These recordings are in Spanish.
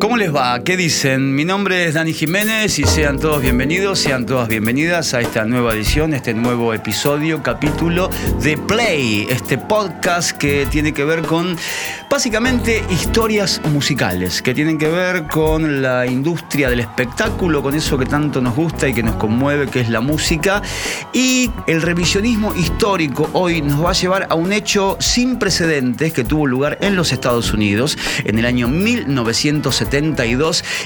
¿Cómo les va? ¿Qué dicen? Mi nombre es Dani Jiménez y sean todos bienvenidos, sean todas bienvenidas a esta nueva edición, este nuevo episodio, capítulo de Play, este podcast que tiene que ver con básicamente historias musicales, que tienen que ver con la industria del espectáculo, con eso que tanto nos gusta y que nos conmueve, que es la música. Y el revisionismo histórico hoy nos va a llevar a un hecho sin precedentes que tuvo lugar en los Estados Unidos en el año 1970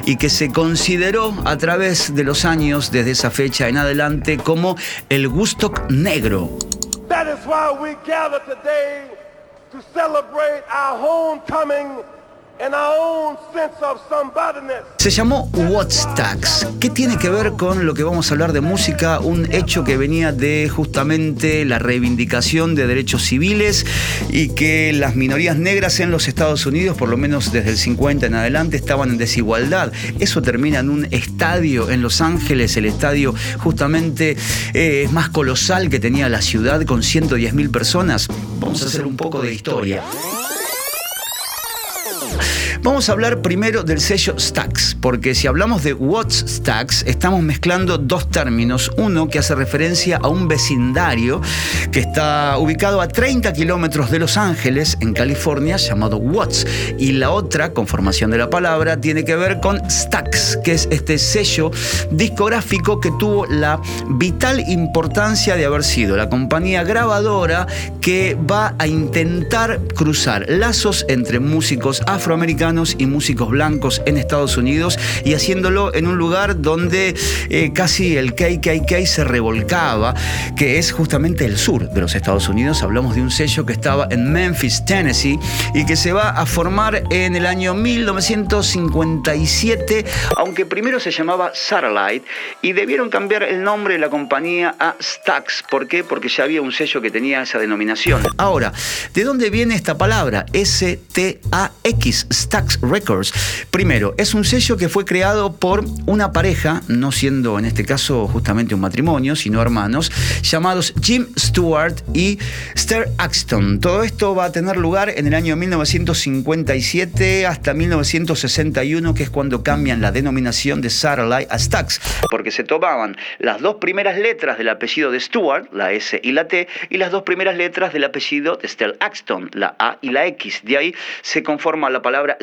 y que se consideró a través de los años, desde esa fecha en adelante, como el Woodstock negro. Se llamó Tax. ¿Qué tiene que ver con lo que vamos a hablar de música? Un hecho que venía de justamente la reivindicación de derechos civiles y que las minorías negras en los Estados Unidos, por lo menos desde el 50 en adelante, estaban en desigualdad. Eso termina en un estadio en Los Ángeles, el estadio justamente eh, más colosal que tenía la ciudad con 110 mil personas. Vamos a hacer un poco de historia. Vamos a hablar primero del sello Stax, porque si hablamos de What's Stax, estamos mezclando dos términos. Uno que hace referencia a un vecindario que está ubicado a 30 kilómetros de Los Ángeles, en California, llamado Watts. Y la otra, conformación de la palabra, tiene que ver con Stax, que es este sello discográfico que tuvo la vital importancia de haber sido la compañía grabadora que va a intentar cruzar lazos entre músicos afroamericanos y músicos blancos en Estados Unidos y haciéndolo en un lugar donde eh, casi el KKK se revolcaba, que es justamente el sur de los Estados Unidos. Hablamos de un sello que estaba en Memphis, Tennessee, y que se va a formar en el año 1957, aunque primero se llamaba Satellite, y debieron cambiar el nombre de la compañía a Stax. ¿Por qué? Porque ya había un sello que tenía esa denominación. Ahora, ¿de dónde viene esta palabra? S-T-A-X, Stax Records. Primero, es un sello que fue creado por una pareja, no siendo en este caso justamente un matrimonio, sino hermanos, llamados Jim Stewart y Ster Axton. Todo esto va a tener lugar en el año 1957 hasta 1961, que es cuando cambian la denominación de Satellite a Stax, porque se tomaban las dos primeras letras del apellido de Stewart, la S y la T, y las dos primeras letras del apellido de Ster Axton, la A y la X. De ahí se conforma la palabra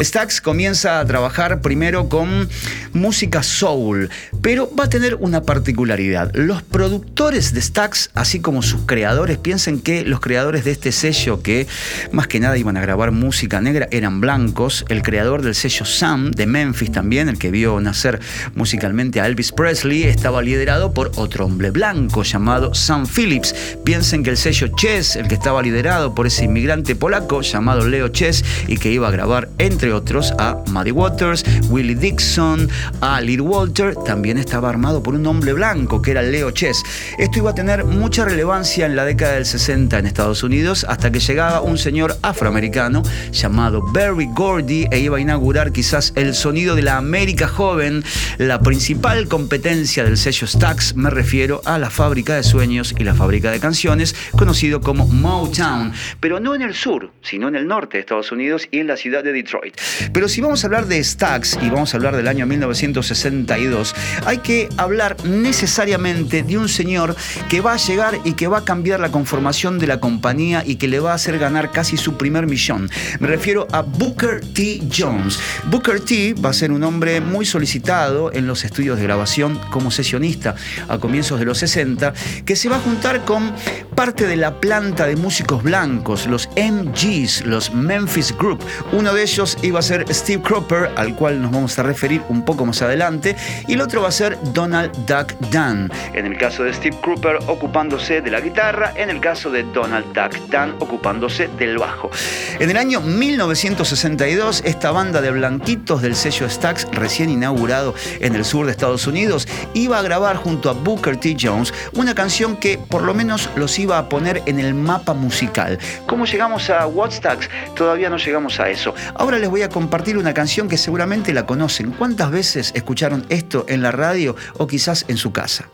Stax. Comienza a trabajar primero con música soul, pero va a tener una particularidad. Los productores de Stax, así como sus creadores, piensen que los creadores de este sello, que más que nada iban a grabar música negra, eran blancos. El creador del sello Sam, de Memphis también, el que vio nacer musicalmente a Elvis Presley, estaba liderado por otro hombre blanco llamado Sam Phillips. Piensen que el sello Chess, el que estaba liderado por ese inmigrante polaco llamado Leo Chess y que iba a grabar, entre otros, a Muddy Waters, Willie Dixon, a Little Walter, también estaba armado por un hombre blanco que era Leo Chess. Esto iba a tener mucha relevancia en la década del 60 en Estados Unidos hasta que llegaba un señor afroamericano llamado Barry Gordy e iba a inaugurar quizás el sonido de la América joven, la principal competencia del sello Stax, me refiero a la fábrica de sueños y la fábrica de canciones, conocido como Motown, pero no en el sur, sino en el norte de Estados Unidos y en la ciudad de Detroit. Pero si vamos a hablar de Stax y vamos a hablar del año 1962, hay que hablar necesariamente de un señor que va a llegar y que va a cambiar la conformación de la compañía y que le va a hacer ganar casi su primer millón. Me refiero a Booker T. Jones. Booker T va a ser un hombre muy solicitado en los estudios de grabación como sesionista a comienzos de los 60, que se va a juntar con parte de la planta de músicos blancos, los MGs, los Memphis Group, uno de ellos iba a ser Steve Cropper, al cual nos vamos a referir un poco más adelante, y el otro va a ser Donald Duck Dunn. En el caso de Steve Cropper ocupándose de la guitarra, en el caso de Donald Duck Dunn ocupándose del bajo. En el año 1962, esta banda de blanquitos del sello Stax, recién inaugurado en el sur de Estados Unidos, iba a grabar junto a Booker T. Jones una canción que por lo menos los iba a poner en el mapa musical. ¿Cómo llegamos a Woodstocks? Todavía no llegamos a Ahora les voy a compartir una canción que seguramente la conocen. ¿Cuántas veces escucharon esto en la radio o quizás en su casa?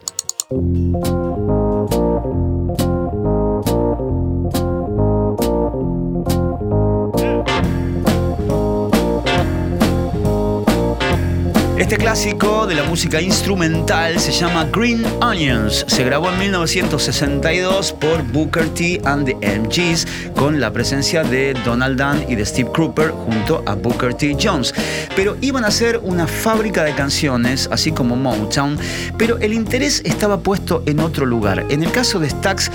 Este clásico de la música instrumental se llama Green Onions. Se grabó en 1962 por Booker T and the MGs con la presencia de Donald Dunn y de Steve Cropper junto a Booker T. Jones. Pero iban a ser una fábrica de canciones, así como Motown, pero el interés estaba puesto en otro lugar. En el caso de Stax,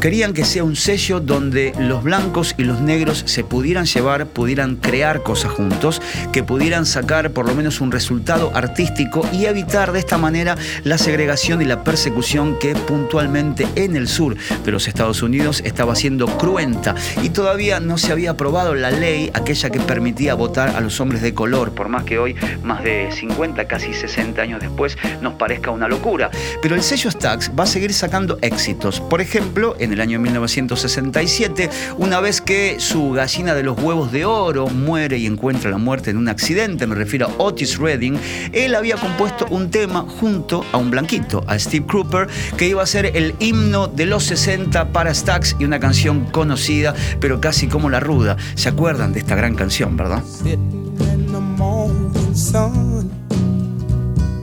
querían que sea un sello donde los blancos y los negros se pudieran llevar, pudieran crear cosas juntos, que pudieran sacar por lo menos un resultado artístico y evitar de esta manera la segregación y la persecución que puntualmente en el sur de los Estados Unidos estaba siendo cruenta y todavía no se había aprobado la ley, aquella que permitía votar a los hombres de color, por más que hoy, más de 50, casi 60 años después, nos parezca una locura. Pero el sello Stax va a seguir sacando éxitos. Por ejemplo, en el año 1967, una vez que su gallina de los huevos de oro muere y encuentra la muerte en un accidente, me refiero a Otis Redding, él había compuesto un tema junto a un blanquito, a Steve Cropper, que iba a ser el himno de los 60 para Stax y una canción conocida, pero casi como la ruda. ¿Se acuerdan de esta gran canción, verdad?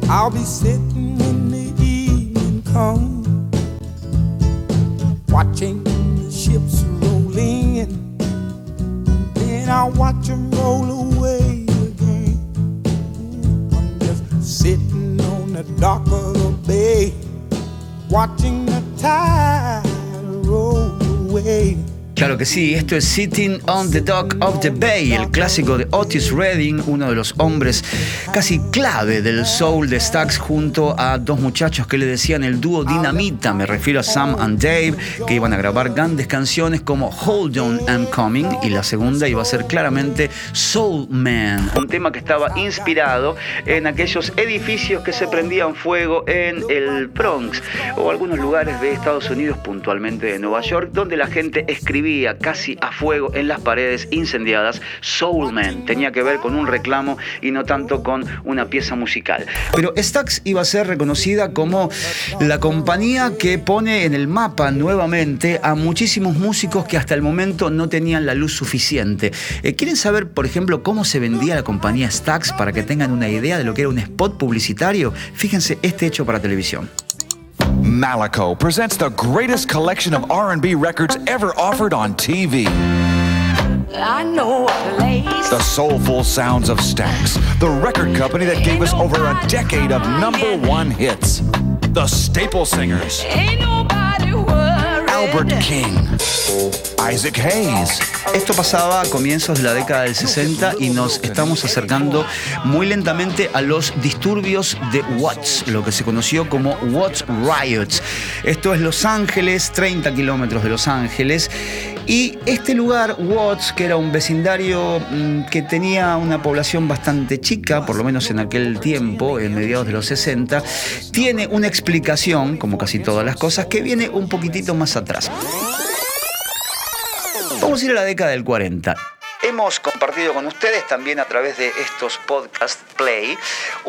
I'll be sitting when the evening comes, watching the ships roll in. Then I'll watch them roll away the dock of the bay, watching the tide roll away. Claro que sí, esto es Sitting on the Dock of the Bay, el clásico de Otis Redding, uno de los hombres casi clave del soul de Stax, junto a dos muchachos que le decían el dúo Dinamita. Me refiero a Sam and Dave, que iban a grabar grandes canciones como Hold On I'm Coming, y la segunda iba a ser claramente Soul Man, un tema que estaba inspirado en aquellos edificios que se prendían fuego en el Bronx o algunos lugares de Estados Unidos, puntualmente de Nueva York, donde la gente escribía casi a fuego en las paredes incendiadas Soul Man. Tenía que ver con un reclamo y no tanto con una pieza musical. Pero Stax iba a ser reconocida como la compañía que pone en el mapa nuevamente a muchísimos músicos que hasta el momento no tenían la luz suficiente. Eh, ¿Quieren saber, por ejemplo, cómo se vendía la compañía Stax para que tengan una idea de lo que era un spot publicitario? Fíjense este hecho para televisión. Malico presents the greatest collection of R&B records ever offered on TV. I know a place. The soulful sounds of Stax, the record company that gave us over a decade of number one hits. The Staple Singers. Albert King. Isaac Hayes. Esto pasaba a comienzos de la década del 60 y nos estamos acercando muy lentamente a los disturbios de Watts, lo que se conoció como Watts Riots. Esto es Los Ángeles, 30 kilómetros de Los Ángeles. Y este lugar, Watts, que era un vecindario mm, que tenía una población bastante chica, por lo menos en aquel tiempo, en mediados de los 60, tiene una explicación, como casi todas las cosas, que viene un poquitito más atrás. Vamos a ir a la década del 40. Hemos compartido con ustedes también a través de estos podcast play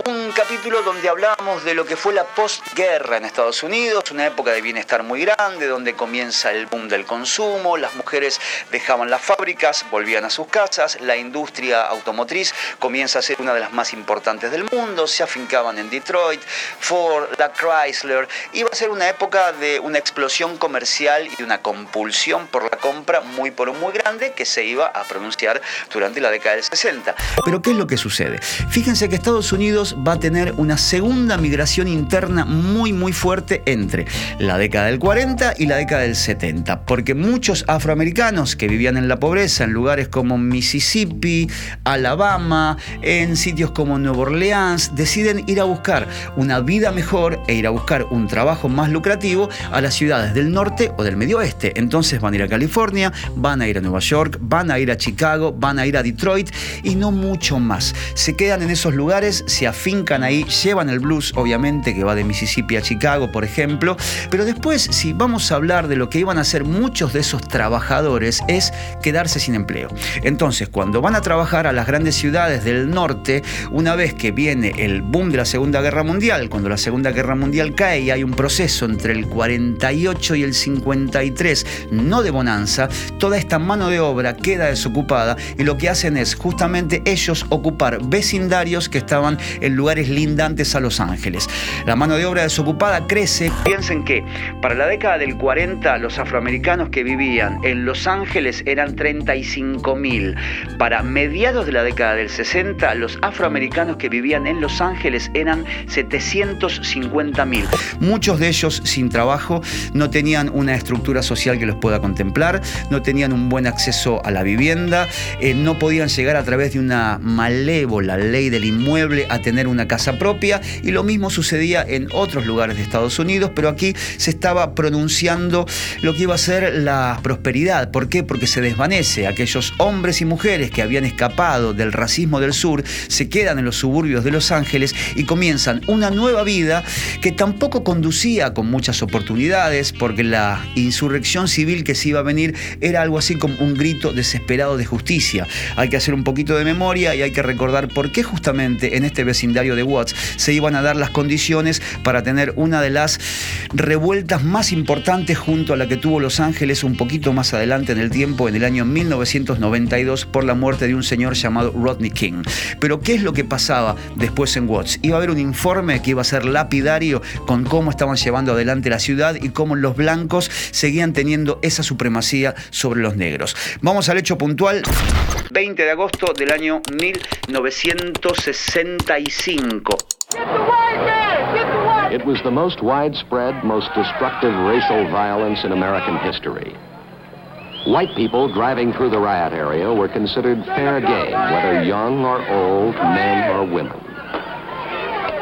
un capítulo donde hablábamos de lo que fue la postguerra en Estados Unidos, una época de bienestar muy grande, donde comienza el boom del consumo, las mujeres dejaban las fábricas, volvían a sus casas, la industria automotriz comienza a ser una de las más importantes del mundo, se afincaban en Detroit, Ford, la Chrysler, iba a ser una época de una explosión comercial y de una compulsión por la compra muy por muy grande que se iba a pronunciar durante la década del 60. Pero ¿qué es lo que sucede? Fíjense que Estados Unidos va a tener una segunda migración interna muy muy fuerte entre la década del 40 y la década del 70, porque muchos afroamericanos que vivían en la pobreza en lugares como Mississippi, Alabama, en sitios como Nueva Orleans, deciden ir a buscar una vida mejor e ir a buscar un trabajo más lucrativo a las ciudades del norte o del medio oeste. Entonces van a ir a California, van a ir a Nueva York, van a ir a Chicago, van a ir a Detroit y no mucho más. Se quedan en esos lugares, se afincan ahí, llevan el blues, obviamente, que va de Mississippi a Chicago, por ejemplo, pero después, si vamos a hablar de lo que iban a hacer muchos de esos trabajadores, es quedarse sin empleo. Entonces, cuando van a trabajar a las grandes ciudades del norte, una vez que viene el boom de la Segunda Guerra Mundial, cuando la Segunda Guerra Mundial cae y hay un proceso entre el 48 y el 53, no de bonanza, toda esta mano de obra queda desocupada y lo que hacen es justamente ellos ocupar vecindarios que estaban en lugares lindantes a Los Ángeles. La mano de obra desocupada crece. Piensen que para la década del 40 los afroamericanos que vivían en Los Ángeles eran 35 mil. Para mediados de la década del 60 los afroamericanos que vivían en Los Ángeles eran 750 mil. Muchos de ellos sin trabajo, no tenían una estructura social que los pueda contemplar, no tenían un buen acceso a la vivienda, eh, no podían llegar a través de una malévola ley del inmueble a tener una casa propia y lo mismo sucedía en otros lugares de Estados Unidos, pero aquí se estaba pronunciando lo que iba a ser la prosperidad. ¿Por qué? Porque se desvanece. Aquellos hombres y mujeres que habían escapado del racismo del sur se quedan en los suburbios de Los Ángeles y comienzan una nueva vida que tampoco conducía con muchas oportunidades, porque la insurrección civil que se iba a venir era algo así como un grito desesperado de justicia. Hay que hacer un poquito de memoria y hay que recordar por qué justamente en este vecindario de Watts se iban a dar las condiciones para tener una de las revueltas más importantes junto a la que tuvo Los Ángeles un poquito más adelante en el tiempo, en el año 1992, por la muerte de un señor llamado Rodney King. Pero ¿qué es lo que pasaba después en Watts? Iba a haber un informe que iba a ser lapidario con cómo estaban llevando adelante la ciudad y cómo los blancos seguían teniendo esa supremacía sobre los negros. Vamos al hecho puntual. 20 de agosto del año 1965. It was the most widespread, most destructive racial violence in American history. White people driving through the riot area were considered fair game, whether young or old, men or women.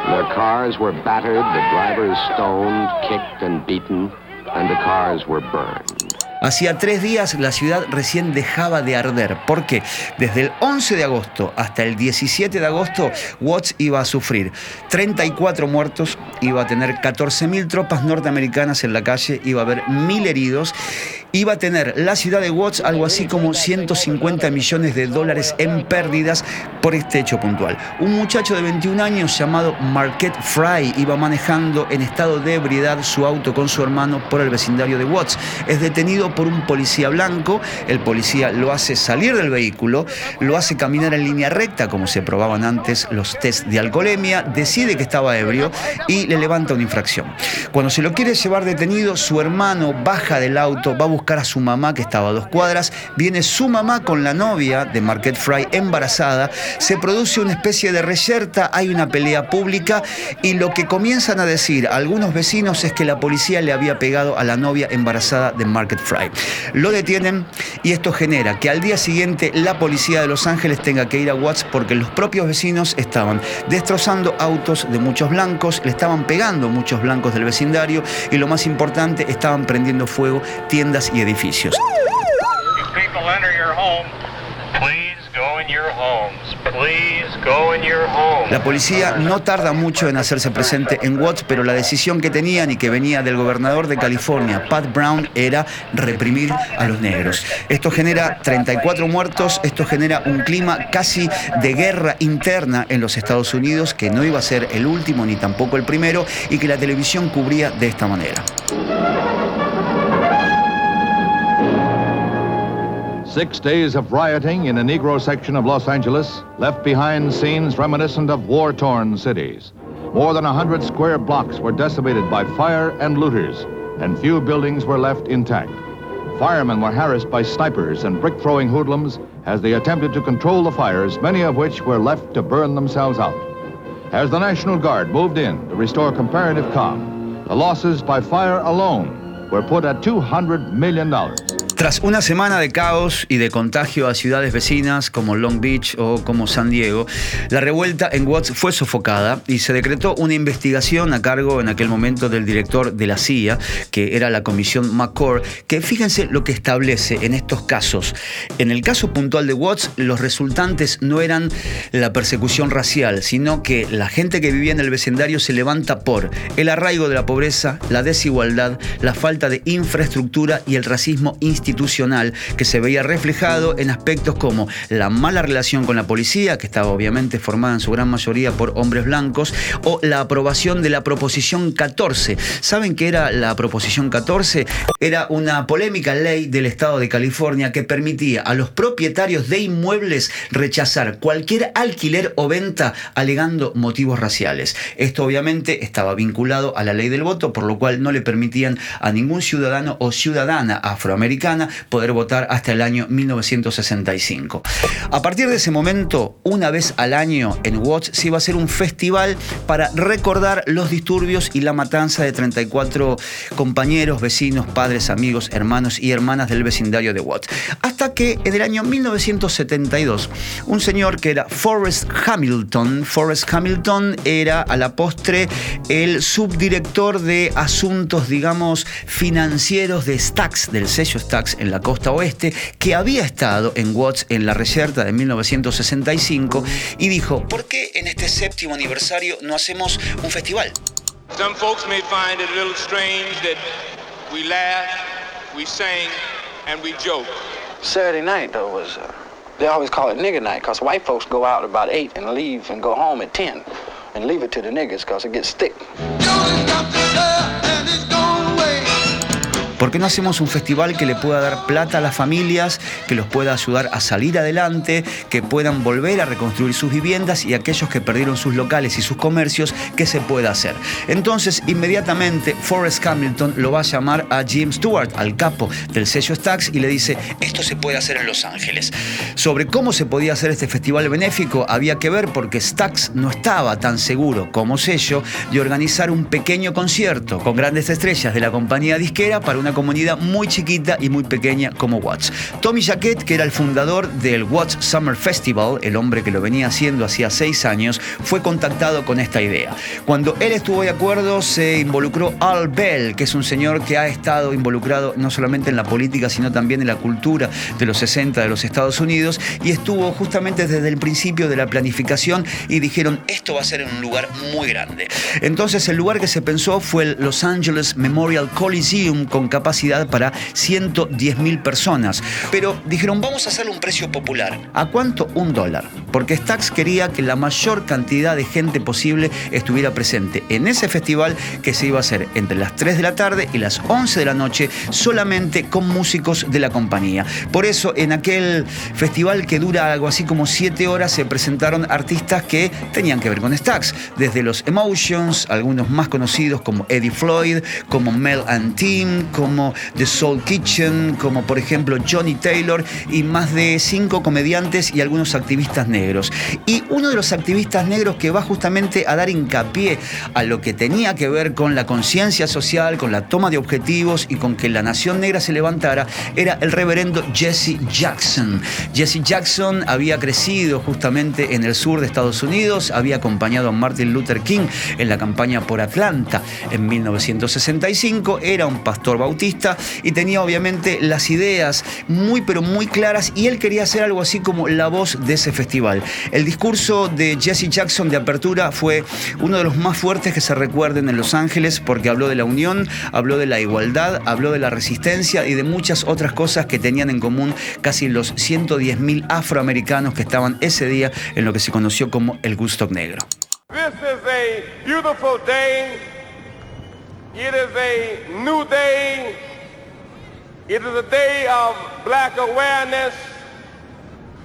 Their cars were battered, the drivers stoned, kicked and beaten, and the cars were burned. Hacía tres días la ciudad recién dejaba de arder. ¿Por qué? Desde el 11 de agosto hasta el 17 de agosto, Watts iba a sufrir 34 muertos, iba a tener 14.000 tropas norteamericanas en la calle, iba a haber 1.000 heridos, iba a tener la ciudad de Watts algo así como 150 millones de dólares en pérdidas por este hecho puntual. Un muchacho de 21 años llamado Marquette Fry iba manejando en estado de ebriedad su auto con su hermano por el vecindario de Watts. Es detenido por un policía blanco, el policía lo hace salir del vehículo, lo hace caminar en línea recta, como se probaban antes los test de alcoholemia, decide que estaba ebrio y le levanta una infracción. Cuando se lo quiere llevar detenido, su hermano baja del auto, va a buscar a su mamá que estaba a dos cuadras, viene su mamá con la novia de Marquette Fry embarazada, se produce una especie de reyerta, hay una pelea pública y lo que comienzan a decir algunos vecinos es que la policía le había pegado a la novia embarazada de Marquette Fry. Lo detienen y esto genera que al día siguiente la policía de Los Ángeles tenga que ir a Watts porque los propios vecinos estaban destrozando autos de muchos blancos, le estaban pegando muchos blancos del vecindario y lo más importante, estaban prendiendo fuego tiendas y edificios. La policía no tarda mucho en hacerse presente en Watts, pero la decisión que tenían y que venía del gobernador de California, Pat Brown, era reprimir a los negros. Esto genera 34 muertos, esto genera un clima casi de guerra interna en los Estados Unidos, que no iba a ser el último ni tampoco el primero, y que la televisión cubría de esta manera. Six days of rioting in a Negro section of Los Angeles left behind scenes reminiscent of war-torn cities. More than a hundred square blocks were decimated by fire and looters, and few buildings were left intact. Firemen were harassed by snipers and brick-throwing hoodlums as they attempted to control the fires, many of which were left to burn themselves out. As the National Guard moved in to restore comparative calm, the losses by fire alone were put at $200 million. Tras una semana de caos y de contagio a ciudades vecinas como Long Beach o como San Diego, la revuelta en Watts fue sofocada y se decretó una investigación a cargo en aquel momento del director de la CIA, que era la comisión McCord, que fíjense lo que establece en estos casos. En el caso puntual de Watts, los resultantes no eran la persecución racial, sino que la gente que vivía en el vecindario se levanta por el arraigo de la pobreza, la desigualdad, la falta de infraestructura y el racismo institucional que se veía reflejado en aspectos como la mala relación con la policía, que estaba obviamente formada en su gran mayoría por hombres blancos, o la aprobación de la Proposición 14. ¿Saben qué era la Proposición 14? Era una polémica ley del Estado de California que permitía a los propietarios de inmuebles rechazar cualquier alquiler o venta alegando motivos raciales. Esto obviamente estaba vinculado a la ley del voto, por lo cual no le permitían a ningún ciudadano o ciudadana afroamericana poder votar hasta el año 1965. A partir de ese momento, una vez al año en Watts se iba a hacer un festival para recordar los disturbios y la matanza de 34 compañeros, vecinos, padres, amigos, hermanos y hermanas del vecindario de Watts. Hasta que en el año 1972, un señor que era Forrest Hamilton, Forrest Hamilton era a la postre el subdirector de asuntos, digamos, financieros de Stax, del sello Stax en la costa oeste, que había estado en Watts en la reserva de 1965 y dijo, ¿por qué en este séptimo aniversario no hacemos un festival? Some folks may find it a little strange that we laugh, we sing, and we joke. Saturday night, though, was, uh, they always call it nigger night, because white folks go out about 8 and leave and go home at 10 and leave it to the niggers, because it gets thick. ¿Por qué no hacemos un festival que le pueda dar plata a las familias, que los pueda ayudar a salir adelante, que puedan volver a reconstruir sus viviendas y aquellos que perdieron sus locales y sus comercios, que se pueda hacer? Entonces, inmediatamente, Forrest Hamilton lo va a llamar a Jim Stewart, al capo del sello Stax, y le dice, esto se puede hacer en Los Ángeles. Sobre cómo se podía hacer este festival benéfico había que ver porque Stax no estaba tan seguro como sello de organizar un pequeño concierto con grandes estrellas de la compañía disquera para una comunidad muy chiquita y muy pequeña como Watts. Tommy Jaquet, que era el fundador del Watts Summer Festival, el hombre que lo venía haciendo hacía seis años, fue contactado con esta idea. Cuando él estuvo de acuerdo, se involucró Al Bell, que es un señor que ha estado involucrado no solamente en la política, sino también en la cultura de los 60 de los Estados Unidos, y estuvo justamente desde el principio de la planificación y dijeron, esto va a ser en un lugar muy grande. Entonces el lugar que se pensó fue el Los Angeles Memorial Coliseum con capacidad para 110 mil personas. Pero dijeron, vamos a hacerle un precio popular. ¿A cuánto? Un dólar. Porque Stax quería que la mayor cantidad de gente posible estuviera presente en ese festival que se iba a hacer entre las 3 de la tarde y las 11 de la noche, solamente con músicos de la compañía. Por eso, en aquel festival que dura algo así como 7 horas, se presentaron artistas que tenían que ver con Stax, desde los Emotions, algunos más conocidos como Eddie Floyd, como Mel and Team, como The Soul Kitchen, como por ejemplo Johnny Taylor y más de cinco comediantes y algunos activistas negros. Y uno de los activistas negros que va justamente a dar hincapié a lo que tenía que ver con la conciencia social, con la toma de objetivos y con que la nación negra se levantara, era el reverendo Jesse Jackson. Jesse Jackson había crecido justamente en el sur de Estados Unidos, había acompañado a Martin Luther King en la campaña por Atlanta en 1965, era un pastor bautista y tenía obviamente las ideas muy pero muy claras y él quería hacer algo así como la voz de ese festival. El discurso de Jesse Jackson de apertura fue uno de los más fuertes que se recuerden en Los Ángeles porque habló de la unión, habló de la igualdad, habló de la resistencia y de muchas otras cosas que tenían en común casi los 110.000 afroamericanos que estaban ese día en lo que se conoció como el Gusto Negro.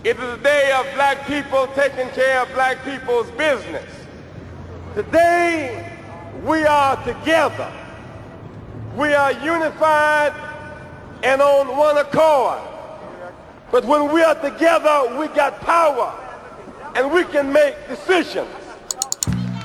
It is a day of black people taking care of black people's business. Today, we are together. We are unified and on one accord. But when we are together, we got power and we can make decisions.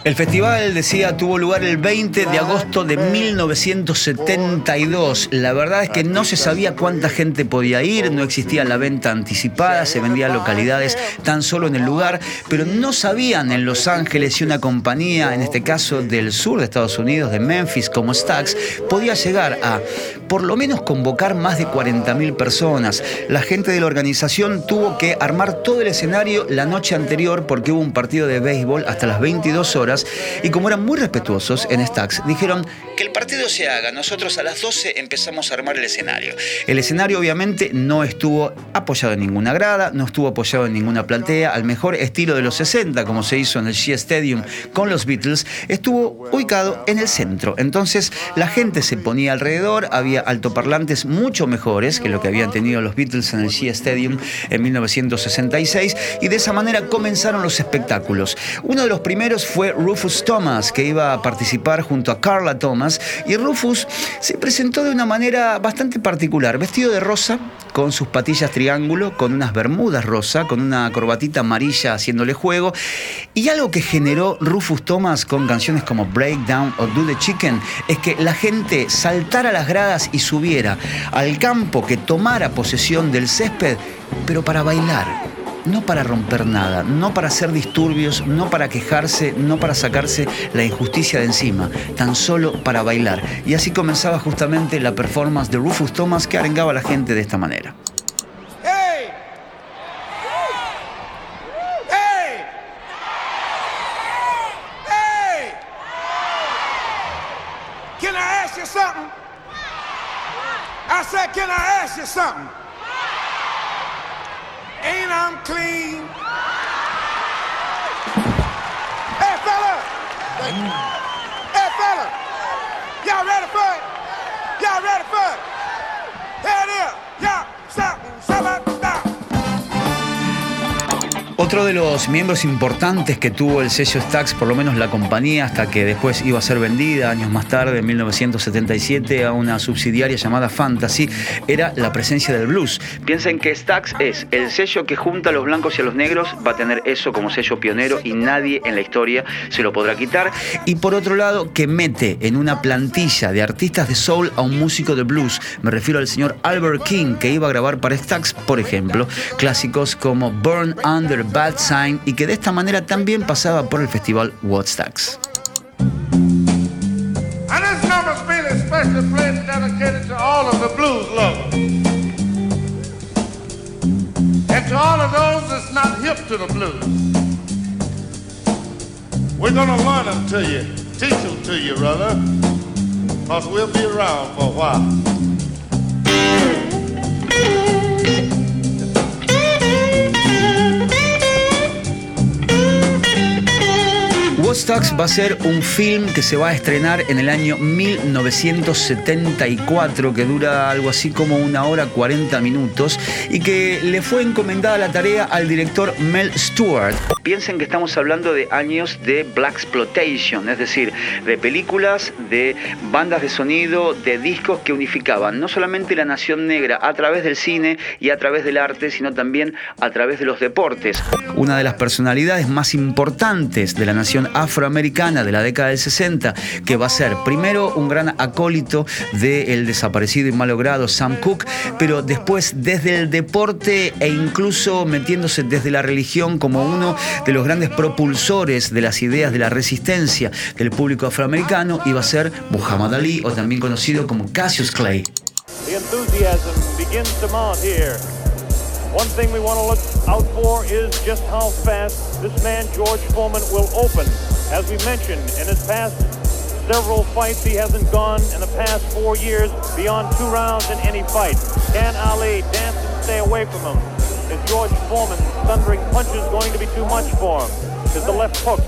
El festival, decía, tuvo lugar el 20 de agosto de 1972. La verdad es que no se sabía cuánta gente podía ir, no existía la venta anticipada, se vendían localidades tan solo en el lugar, pero no sabían en Los Ángeles si una compañía, en este caso del sur de Estados Unidos, de Memphis, como Stax, podía llegar a por lo menos convocar más de 40.000 personas. La gente de la organización tuvo que armar todo el escenario la noche anterior porque hubo un partido de béisbol hasta las 22 horas y como eran muy respetuosos en Stax, dijeron, que el partido se haga. Nosotros a las 12 empezamos a armar el escenario. El escenario obviamente no estuvo apoyado en ninguna grada, no estuvo apoyado en ninguna platea, al mejor estilo de los 60, como se hizo en el Shea Stadium con los Beatles, estuvo ubicado en el centro. Entonces la gente se ponía alrededor, había altoparlantes mucho mejores que lo que habían tenido los Beatles en el Shea Stadium en 1966 y de esa manera comenzaron los espectáculos. Uno de los primeros fue Rufus Thomas, que iba a participar junto a Carla Thomas y Rufus se presentó de una manera bastante particular, vestido de rosa, con sus patillas triángulo, con unas bermudas rosa, con una corbatita amarilla haciéndole juego y algo que generó Rufus Thomas con canciones como Breakdown o Do the Chicken es que la gente saltara las gradas y subiera al campo que tomara posesión del césped, pero para bailar no para romper nada, no para hacer disturbios, no para quejarse, no para sacarse la injusticia de encima, tan solo para bailar. Y así comenzaba justamente la performance de Rufus Thomas que arengaba a la gente de esta manera. Los miembros importantes que tuvo el sello Stax, por lo menos la compañía, hasta que después iba a ser vendida años más tarde, en 1977, a una subsidiaria llamada Fantasy, era la presencia del blues. Piensen que Stax es el sello que junta a los blancos y a los negros, va a tener eso como sello pionero y nadie en la historia se lo podrá quitar. Y por otro lado, que mete en una plantilla de artistas de soul a un músico de blues. Me refiero al señor Albert King, que iba a grabar para Stax, por ejemplo, clásicos como Burn Under Bad Sign y que de esta manera también pasaba por el festival Woodstocks. And to all of those that's not hip to the blues. We're gonna learn them to you, teach them to you, brother. Because we'll be around for a while. Woodstocks va a ser un film que se va a estrenar en el año 1974, que dura algo así como una hora 40 minutos, y que le fue encomendada la tarea al director Mel Stewart. Piensen que estamos hablando de años de Black Exploitation, es decir, de películas, de bandas de sonido, de discos que unificaban no solamente la nación negra a través del cine y a través del arte, sino también a través de los deportes. Una de las personalidades más importantes de la nación afroamericana de la década del 60, que va a ser primero un gran acólito del desaparecido y malogrado Sam Cooke, pero después desde el deporte e incluso metiéndose desde la religión como uno de los grandes propulsores de las ideas de la resistencia del público afroamericano, iba a ser Muhammad Ali o también conocido como Cassius Clay. One thing we want to look out for is just how George Foreman, will open. As we mentioned, in his past several fights, he hasn't gone in the past four years beyond two rounds in any fight. Can Ali dance and stay away from him? Is George Foreman's thundering punches going to be too much for him? Is the left hook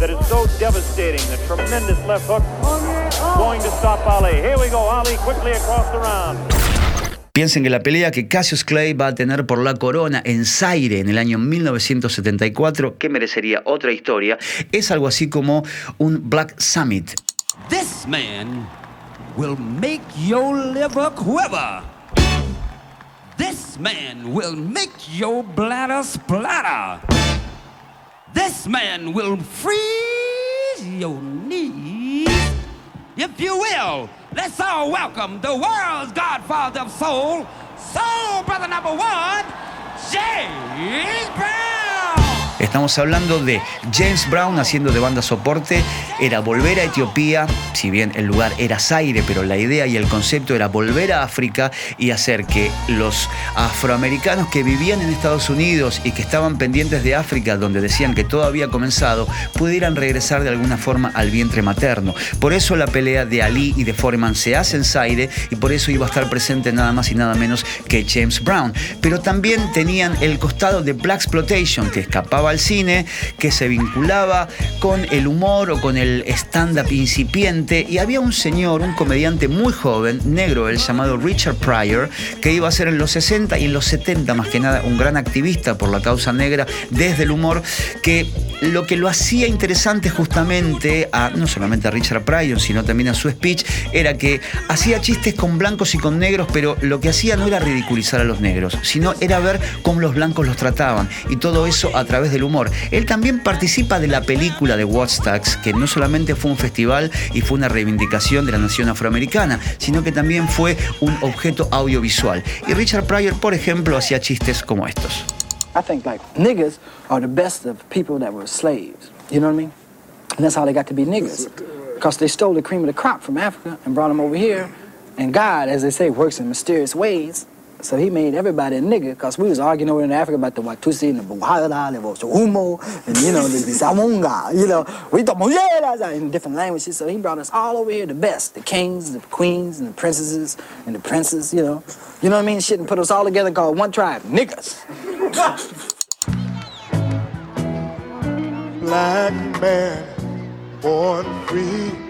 that is so devastating, the tremendous left hook, oh, oh. going to stop Ali? Here we go, Ali quickly across the round. Piensen que la pelea que Cassius Clay va a tener por la corona en Zaire en el año 1974, que merecería otra historia, es algo así como un Black Summit. This man will make your liver quiver. This man will make your bladder splatter. This man will freeze your knees, if you will. Let's all welcome the world's godfather of soul, soul brother number one, James Brown. Estamos hablando de James Brown haciendo de banda soporte, era volver a Etiopía, si bien el lugar era Zaire, pero la idea y el concepto era volver a África y hacer que los afroamericanos que vivían en Estados Unidos y que estaban pendientes de África, donde decían que todo había comenzado, pudieran regresar de alguna forma al vientre materno. Por eso la pelea de Ali y de Foreman se hace en Zaire y por eso iba a estar presente nada más y nada menos que James Brown. Pero también tenían el costado de Black Exploitation que escapaba al cine, que se vinculaba con el humor o con el stand-up incipiente. Y había un señor, un comediante muy joven, negro, el llamado Richard Pryor, que iba a ser en los 60 y en los 70 más que nada un gran activista por la causa negra desde el humor, que lo que lo hacía interesante justamente a no solamente a Richard Pryor, sino también a su speech, era que hacía chistes con blancos y con negros, pero lo que hacía no era ridiculizar a los negros, sino era ver cómo los blancos los trataban. Y todo eso a través del humor. Él también participa de la película de Woodstocks, que no solamente fue un festival y fue una reivindicación de la nación afroamericana, sino que también fue un objeto audiovisual. Y Richard Pryor, por ejemplo, hacía chistes como estos. I think like niggas are the best of people that were slaves. You know what I mean? And that's how they got to be niggas. Because they stole the cream of the crop from Africa and brought them over here. And God, as they say, works in mysterious ways. So he made everybody a nigga because we was arguing over in Africa about the Watusi and the Buhada, the Humo, and you know, the Samunga, you know, we talk in different languages. So he brought us all over here, the best, the kings, the queens, and the princesses, and the princes, you know. You know what I mean? Shit, and put us all together called one tribe, niggas. Black man.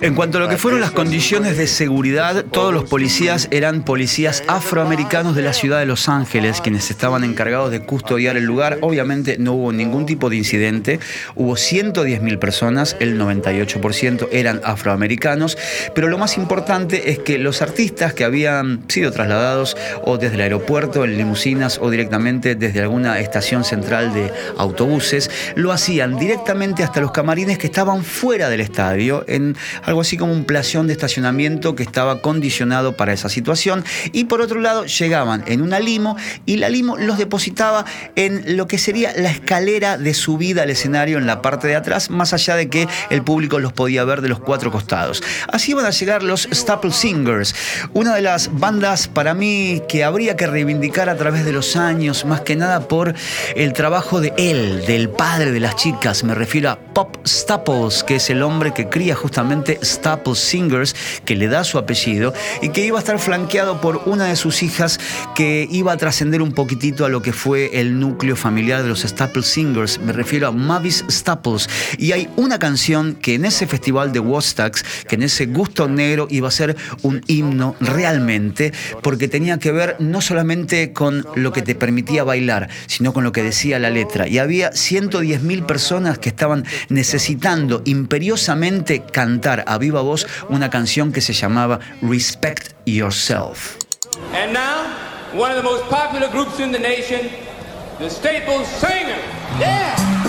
En cuanto a lo que fueron las condiciones de seguridad, todos los policías eran policías afroamericanos de la ciudad de Los Ángeles, quienes estaban encargados de custodiar el lugar. Obviamente no hubo ningún tipo de incidente, hubo 110.000 personas, el 98% eran afroamericanos, pero lo más importante es que los artistas que habían sido trasladados o desde el aeropuerto en limusinas o directamente desde alguna estación central de autobuses, lo hacían directamente hasta los camarines que estaban fuera del estadio, en algo así como un plación de estacionamiento que estaba condicionado para esa situación. Y por otro lado, llegaban en una limo y la limo los depositaba en lo que sería la escalera de subida al escenario en la parte de atrás, más allá de que el público los podía ver de los cuatro costados. Así iban a llegar los Staple Singers, una de las bandas para mí que habría que reivindicar a través de los años, más que nada por el trabajo de él, del padre de las chicas. Me refiero a Pop Staples, que es el hombre que cría justamente Staple Singers, que le da su apellido, y que iba a estar flanqueado por una de sus hijas que iba a trascender un poquitito a lo que fue el núcleo familiar de los Staple Singers. Me refiero a Mavis Staples. Y hay una canción que en ese festival de Woodstocks, que en ese gusto negro iba a ser un himno realmente, porque tenía que ver no solamente con lo que te permitía bailar, sino con lo que decía la letra. Y había 110.000 personas que estaban necesitando imperiosos cantar a viva voz una canción que se llamaba Respect Yourself. And now, one of the most popular groups in the nation, the Staples Singers. Yeah!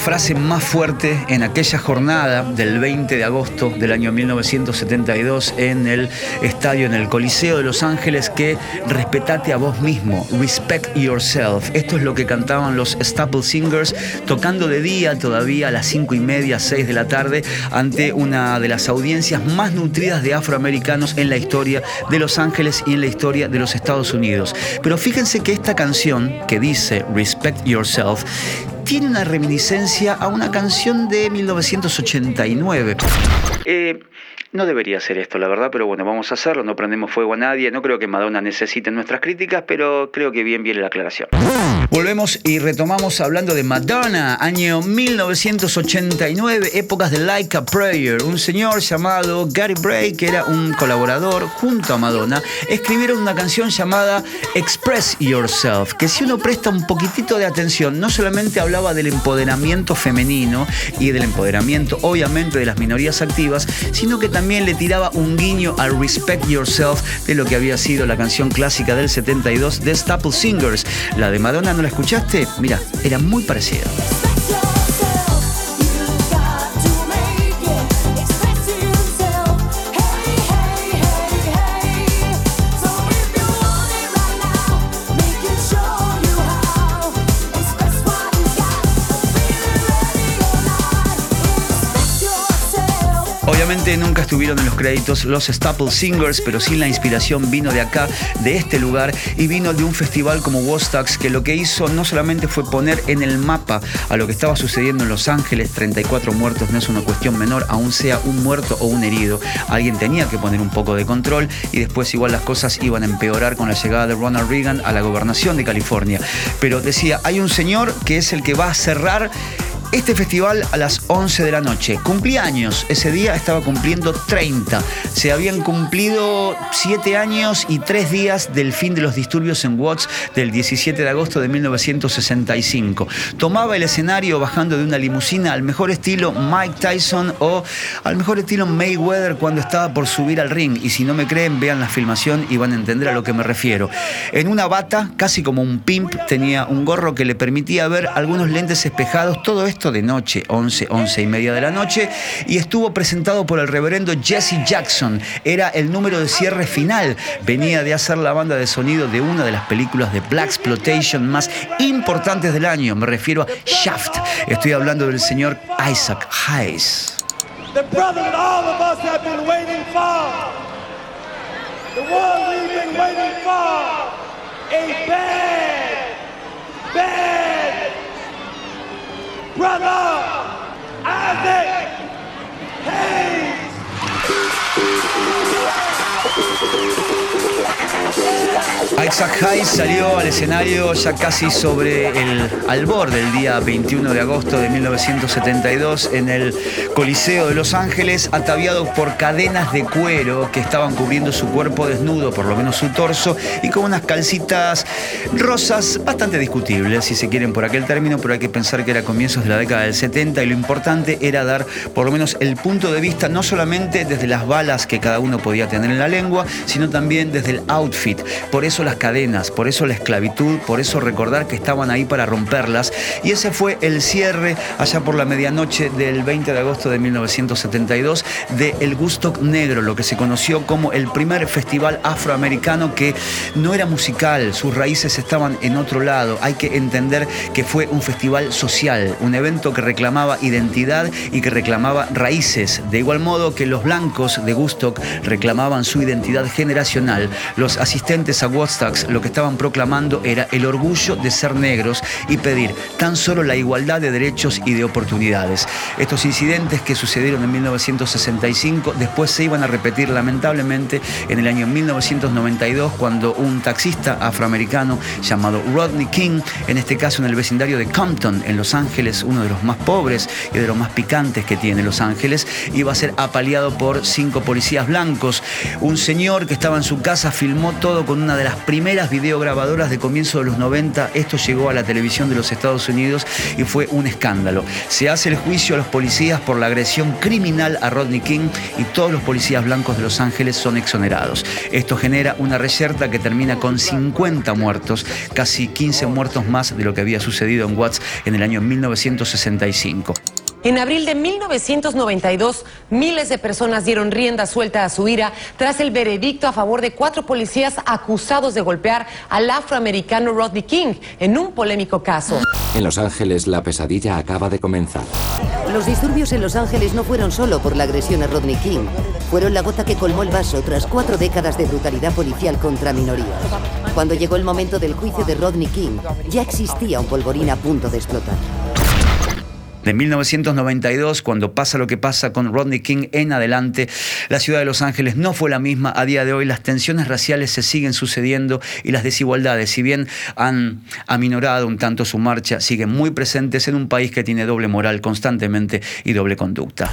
Frase más fuerte en aquella jornada del 20 de agosto del año 1972 en el estadio, en el Coliseo de Los Ángeles, que respetate a vos mismo, respect yourself. Esto es lo que cantaban los Staple Singers, tocando de día todavía a las 5 y media, 6 de la tarde, ante una de las audiencias más nutridas de afroamericanos en la historia de Los Ángeles y en la historia de los Estados Unidos. Pero fíjense que esta canción que dice Respect Yourself tiene una reminiscencia a una canción de 1989. Eh, No debería hacer esto, la verdad, pero bueno, vamos a hacerlo, no prendemos fuego a nadie, no creo que Madonna necesite nuestras críticas, pero creo que bien viene la aclaración. Volvemos y retomamos hablando de Madonna, año 1989, épocas de Like a Prayer. Un señor llamado Gary Bray, que era un colaborador junto a Madonna, escribieron una canción llamada Express Yourself, que si uno presta un poquitito de atención, no solamente hablaba del empoderamiento femenino y del empoderamiento obviamente de las minorías activas, sino que también le tiraba un guiño al Respect Yourself de lo que había sido la canción clásica del 72 de Staple Singers. La de Madonna, ¿no la escuchaste? Mira, era muy parecida. Nunca estuvieron en los créditos los Staple Singers, pero sí la inspiración vino de acá, de este lugar, y vino de un festival como Wostax, que lo que hizo no solamente fue poner en el mapa a lo que estaba sucediendo en Los Ángeles, 34 muertos no es una cuestión menor, aún sea un muerto o un herido. Alguien tenía que poner un poco de control y después igual las cosas iban a empeorar con la llegada de Ronald Reagan a la gobernación de California. Pero decía, hay un señor que es el que va a cerrar este festival a las 11 de la noche. Cumplía años, ese día estaba cumpliendo 30. Se habían cumplido 7 años y 3 días del fin de los disturbios en Watts del 17 de agosto de 1965. Tomaba el escenario bajando de una limusina al mejor estilo Mike Tyson o al mejor estilo Mayweather cuando estaba por subir al ring. Y si no me creen, vean la filmación y van a entender a lo que me refiero. En una bata, casi como un pimp, tenía un gorro que le permitía ver algunos lentes espejados. Todo esto de noche, 11, 11 y media de la noche, y estuvo presentado por el reverendo Jesse Jackson. Era el número de cierre final. Venía de hacer la banda de sonido de una de las películas de Black Exploitation más importantes del año. Me refiero a Shaft. Estoy hablando del señor Isaac Hayes. The brother that all of us have been waiting we've been waiting for. Brother Isaac Hayes. Isaac Hayes salió al escenario ya casi sobre el albor del día 21 de agosto de 1972 en el Coliseo de Los Ángeles, ataviado por cadenas de cuero que estaban cubriendo su cuerpo desnudo, por lo menos su torso, y con unas calcitas rosas bastante discutibles, si se quieren por aquel término, pero hay que pensar que era comienzos de la década del 70 y lo importante era dar por lo menos el punto de vista no solamente desde las balas que cada uno podía tener en la lengua, sino también desde el outfit. Por eso las cadenas, por eso la esclavitud, por eso recordar que estaban ahí para romperlas. Y ese fue el cierre allá por la medianoche del 20 de agosto de 1972 de El Gusto Negro, lo que se conoció como el primer festival afroamericano que no era musical, sus raíces estaban en otro lado. Hay que entender que fue un festival social, un evento que reclamaba identidad y que reclamaba raíces, de igual modo que los blancos de Gustock reclamaban su identidad generacional. Los asistentes a Lo que estaban proclamando era el orgullo de ser negros y pedir tan solo la igualdad de derechos y de oportunidades. Estos incidentes que sucedieron en 1965 después se iban a repetir lamentablemente en el año 1992 cuando un taxista afroamericano llamado Rodney King, en este caso en el vecindario de Compton, en Los Ángeles, uno de los más pobres y de los más picantes que tiene Los Ángeles, iba a ser apaleado por cinco policías blancos. Un señor que estaba en su casa filmó todo con una de las primeras videograbadoras de comienzo de los 90. Esto llegó a la televisión de los Estados Unidos y fue un escándalo. Se hace el juicio a los policías por la agresión criminal a Rodney King y todos los policías blancos de Los Ángeles son exonerados. Esto genera una reyerta que termina con 50 muertos, casi 15 muertos más de lo que había sucedido en Watts en el año 1965. En abril de 1992, miles de personas dieron rienda suelta a su ira tras el veredicto a favor de cuatro policías acusados de golpear al afroamericano Rodney King en un polémico caso. En Los Ángeles, la pesadilla acaba de comenzar. Los disturbios en Los Ángeles no fueron solo por la agresión a Rodney King, fueron la gota que colmó el vaso tras cuatro décadas de brutalidad policial contra minorías. Cuando llegó el momento del juicio de Rodney King, ya existía un polvorín a punto de explotar. De 1992, cuando pasa lo que pasa con Rodney King en adelante, la ciudad de Los Ángeles no fue la misma. A día de hoy las tensiones raciales se siguen sucediendo y las desigualdades, si bien han aminorado un tanto su marcha, siguen muy presentes en un país que tiene doble moral constantemente y doble conducta.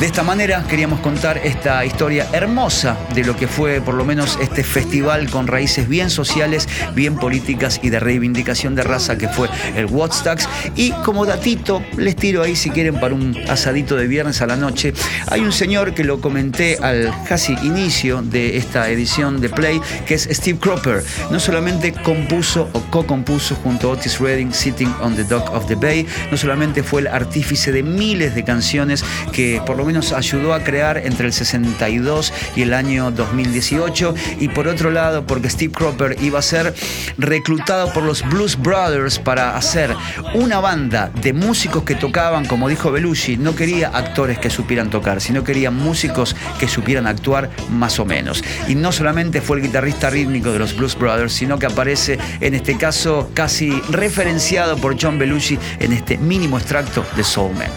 De esta manera queríamos contar esta historia hermosa de lo que fue por lo menos este festival con raíces bien sociales, bien políticas y de reivindicación de raza que fue el Woodstocks. Y como datito, les tiro ahí si quieren para un asadito de viernes a la noche, hay un señor que lo comenté al casi inicio de esta edición de Play, que es Steve Cropper. No solamente compuso o co-compuso junto a Otis Redding Sitting on the Dock of the Bay, no solamente fue el artífice de miles de canciones que por lo menos ayudó a crear entre el 62 y el año 2018. Y por otro lado, porque Steve Cropper iba a ser reclutado por los Blues Brothers para hacer una banda de músicos que tocaban, como dijo Belushi, no quería actores que supieran tocar, sino quería músicos que supieran actuar más o menos. Y no solamente fue el guitarrista rítmico de los Blues Brothers, sino que aparece en este caso casi referenciado por John Belushi en este mínimo extracto de Soul Man.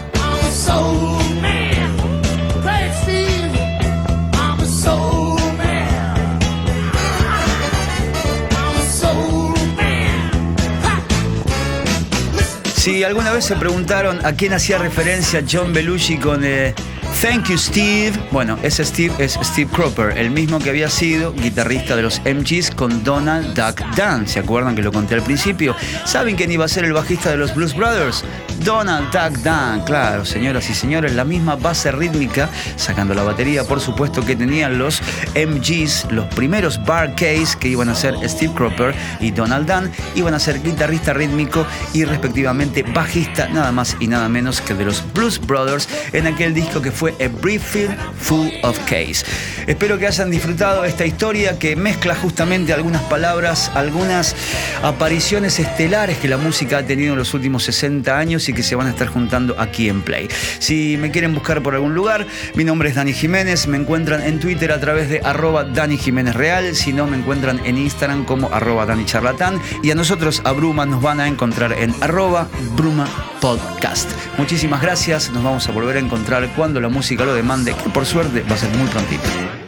Si alguna vez se preguntaron a quién hacía referencia John Belushi con eh, Thank You Steve, bueno, ese Steve es Steve Cropper, el mismo que había sido guitarrista de los MGs con Donald Duck Dunn. ¿Se acuerdan que lo conté al principio? ¿Saben quién iba a ser el bajista de los Blues Brothers? Donald Duck Dunn, claro, señoras y señores, la misma base rítmica, sacando la batería, por supuesto, que tenían los MGs, los primeros bar case que iban a ser Steve Cropper y Donald Dunn, iban a ser guitarrista rítmico y respectivamente bajista, nada más y nada menos que de los Blues Brothers en aquel disco que fue A Briefing Full of Case. Espero que hayan disfrutado esta historia que mezcla justamente algunas palabras, algunas apariciones estelares que la música ha tenido en los últimos 60 años que se van a estar juntando aquí en Play. Si me quieren buscar por algún lugar, mi nombre es Dani Jiménez, me encuentran en Twitter a través de arroba Dani Jiménez Real, si no me encuentran en Instagram como arroba Dani Charlatán y a nosotros, a Bruma, nos van a encontrar en arroba Bruma Podcast. Muchísimas gracias, nos vamos a volver a encontrar cuando la música lo demande, que por suerte va a ser muy prontito.